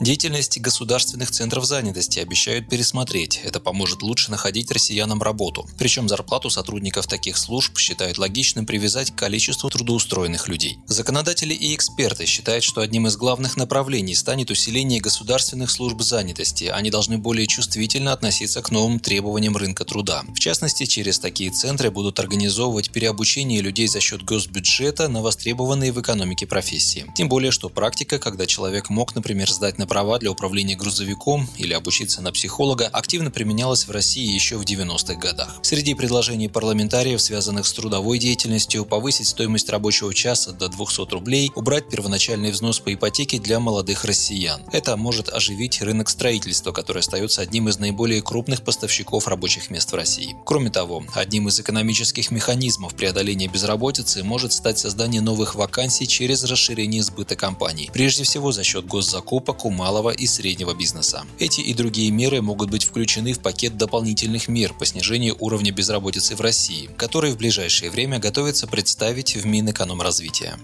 Деятельность государственных центров занятости обещают пересмотреть. Это поможет лучше находить россиянам работу. Причем зарплату сотрудников таких служб считают логичным привязать к количеству трудоустроенных людей. Законодатели и эксперты считают, что одним из главных направлений станет усиление государственных служб занятости. Они должны более чувствительно относиться к новым требованиям рынка труда. В частности, через такие центры будут организовывать переобучение людей за счет госбюджета на востребованные в экономике профессии. Тем более, что практика, когда человек мог, например, сдать на права для управления грузовиком или обучиться на психолога активно применялась в России еще в 90-х годах. Среди предложений парламентариев, связанных с трудовой деятельностью, повысить стоимость рабочего часа до 200 рублей, убрать первоначальный взнос по ипотеке для молодых россиян. Это может оживить рынок строительства, который остается одним из наиболее крупных поставщиков рабочих мест в России. Кроме того, одним из экономических механизмов преодоления безработицы может стать создание новых вакансий через расширение сбыта компаний. Прежде всего за счет госзакупок, ума малого и среднего бизнеса. Эти и другие меры могут быть включены в пакет дополнительных мер по снижению уровня безработицы в России, который в ближайшее время готовится представить в Минэкономразвития.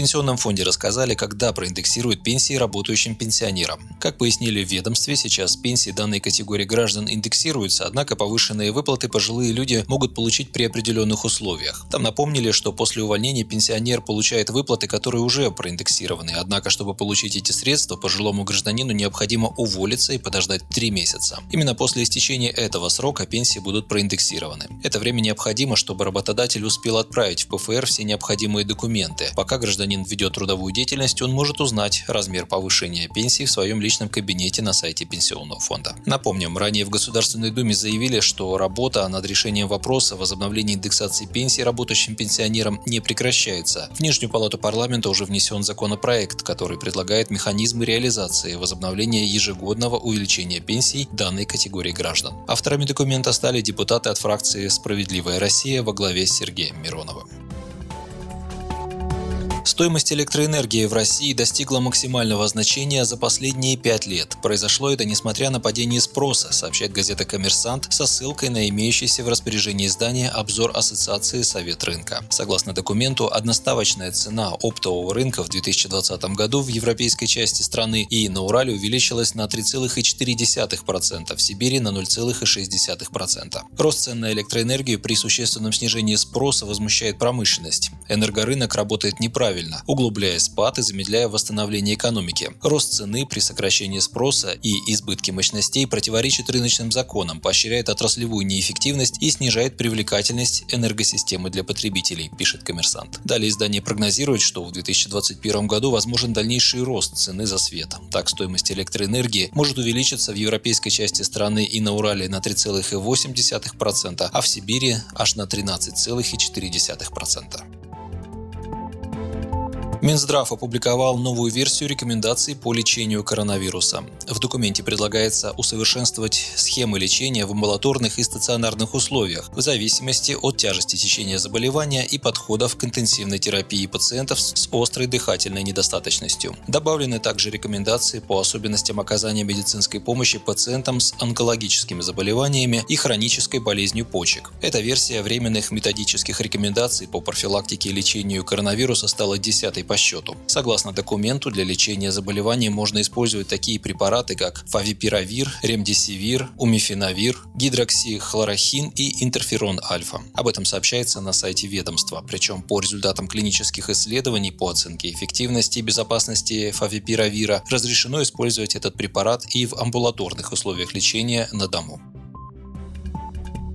Пенсионном фонде рассказали, когда проиндексируют пенсии работающим пенсионерам. Как пояснили в ведомстве, сейчас пенсии данной категории граждан индексируются, однако повышенные выплаты пожилые люди могут получить при определенных условиях. Там напомнили, что после увольнения пенсионер получает выплаты, которые уже проиндексированы, однако чтобы получить эти средства, пожилому гражданину необходимо уволиться и подождать три месяца. Именно после истечения этого срока пенсии будут проиндексированы. Это время необходимо, чтобы работодатель успел отправить в ПФР все необходимые документы. Пока гражданин гражданин ведет трудовую деятельность, он может узнать размер повышения пенсии в своем личном кабинете на сайте Пенсионного фонда. Напомним, ранее в Государственной Думе заявили, что работа над решением вопроса возобновления индексации пенсии работающим пенсионерам не прекращается. В Нижнюю палату парламента уже внесен законопроект, который предлагает механизмы реализации возобновления ежегодного увеличения пенсий данной категории граждан. Авторами документа стали депутаты от фракции «Справедливая Россия» во главе с Сергеем Мироновым. Стоимость электроэнергии в России достигла максимального значения за последние пять лет. Произошло это несмотря на падение спроса, сообщает газета «Коммерсант» со ссылкой на имеющийся в распоряжении издания обзор Ассоциации Совет рынка. Согласно документу, одноставочная цена оптового рынка в 2020 году в европейской части страны и на Урале увеличилась на 3,4%, в Сибири на 0,6%. Рост цен на электроэнергию при существенном снижении спроса возмущает промышленность. Энергорынок работает неправильно, параллельно, углубляя спад и замедляя восстановление экономики. Рост цены при сокращении спроса и избытке мощностей противоречит рыночным законам, поощряет отраслевую неэффективность и снижает привлекательность энергосистемы для потребителей, пишет коммерсант. Далее издание прогнозирует, что в 2021 году возможен дальнейший рост цены за свет. Так, стоимость электроэнергии может увеличиться в европейской части страны и на Урале на 3,8%, а в Сибири аж на 13,4%. Минздрав опубликовал новую версию рекомендаций по лечению коронавируса. В документе предлагается усовершенствовать схемы лечения в амбулаторных и стационарных условиях в зависимости от тяжести течения заболевания и подходов к интенсивной терапии пациентов с острой дыхательной недостаточностью. Добавлены также рекомендации по особенностям оказания медицинской помощи пациентам с онкологическими заболеваниями и хронической болезнью почек. Эта версия временных методических рекомендаций по профилактике и лечению коронавируса стала десятой по счету. Согласно документу, для лечения заболеваний можно использовать такие препараты, как фавипиравир, ремдисивир, умифенавир, гидроксихлорохин и интерферон альфа. Об этом сообщается на сайте ведомства. Причем по результатам клинических исследований по оценке эффективности и безопасности фавипиравира разрешено использовать этот препарат и в амбулаторных условиях лечения на дому.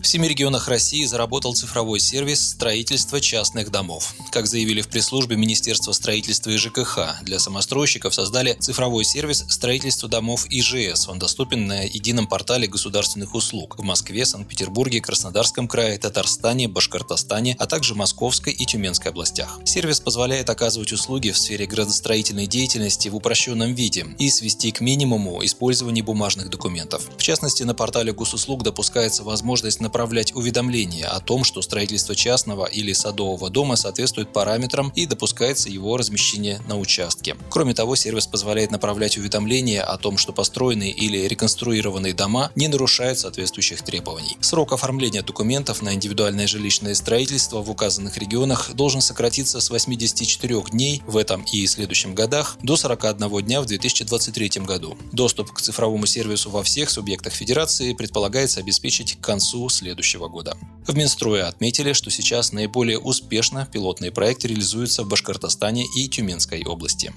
В семи регионах России заработал цифровой сервис строительства частных домов. Как заявили в пресс-службе Министерства строительства и ЖКХ, для самостройщиков создали цифровой сервис строительства домов ИЖС. Он доступен на едином портале государственных услуг в Москве, Санкт-Петербурге, Краснодарском крае, Татарстане, Башкортостане, а также Московской и Тюменской областях. Сервис позволяет оказывать услуги в сфере градостроительной деятельности в упрощенном виде и свести к минимуму использование бумажных документов. В частности, на портале госуслуг допускается возможность на направлять уведомления о том, что строительство частного или садового дома соответствует параметрам и допускается его размещение на участке. Кроме того, сервис позволяет направлять уведомления о том, что построенные или реконструированные дома не нарушают соответствующих требований. Срок оформления документов на индивидуальное жилищное строительство в указанных регионах должен сократиться с 84 дней в этом и следующем годах до 41 дня в 2023 году. Доступ к цифровому сервису во всех субъектах Федерации предполагается обеспечить к концу следующего года. В Минстрое отметили, что сейчас наиболее успешно пилотные проекты реализуются в Башкортостане и Тюменской области.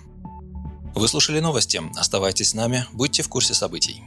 Вы слушали новости. Оставайтесь с нами, будьте в курсе событий.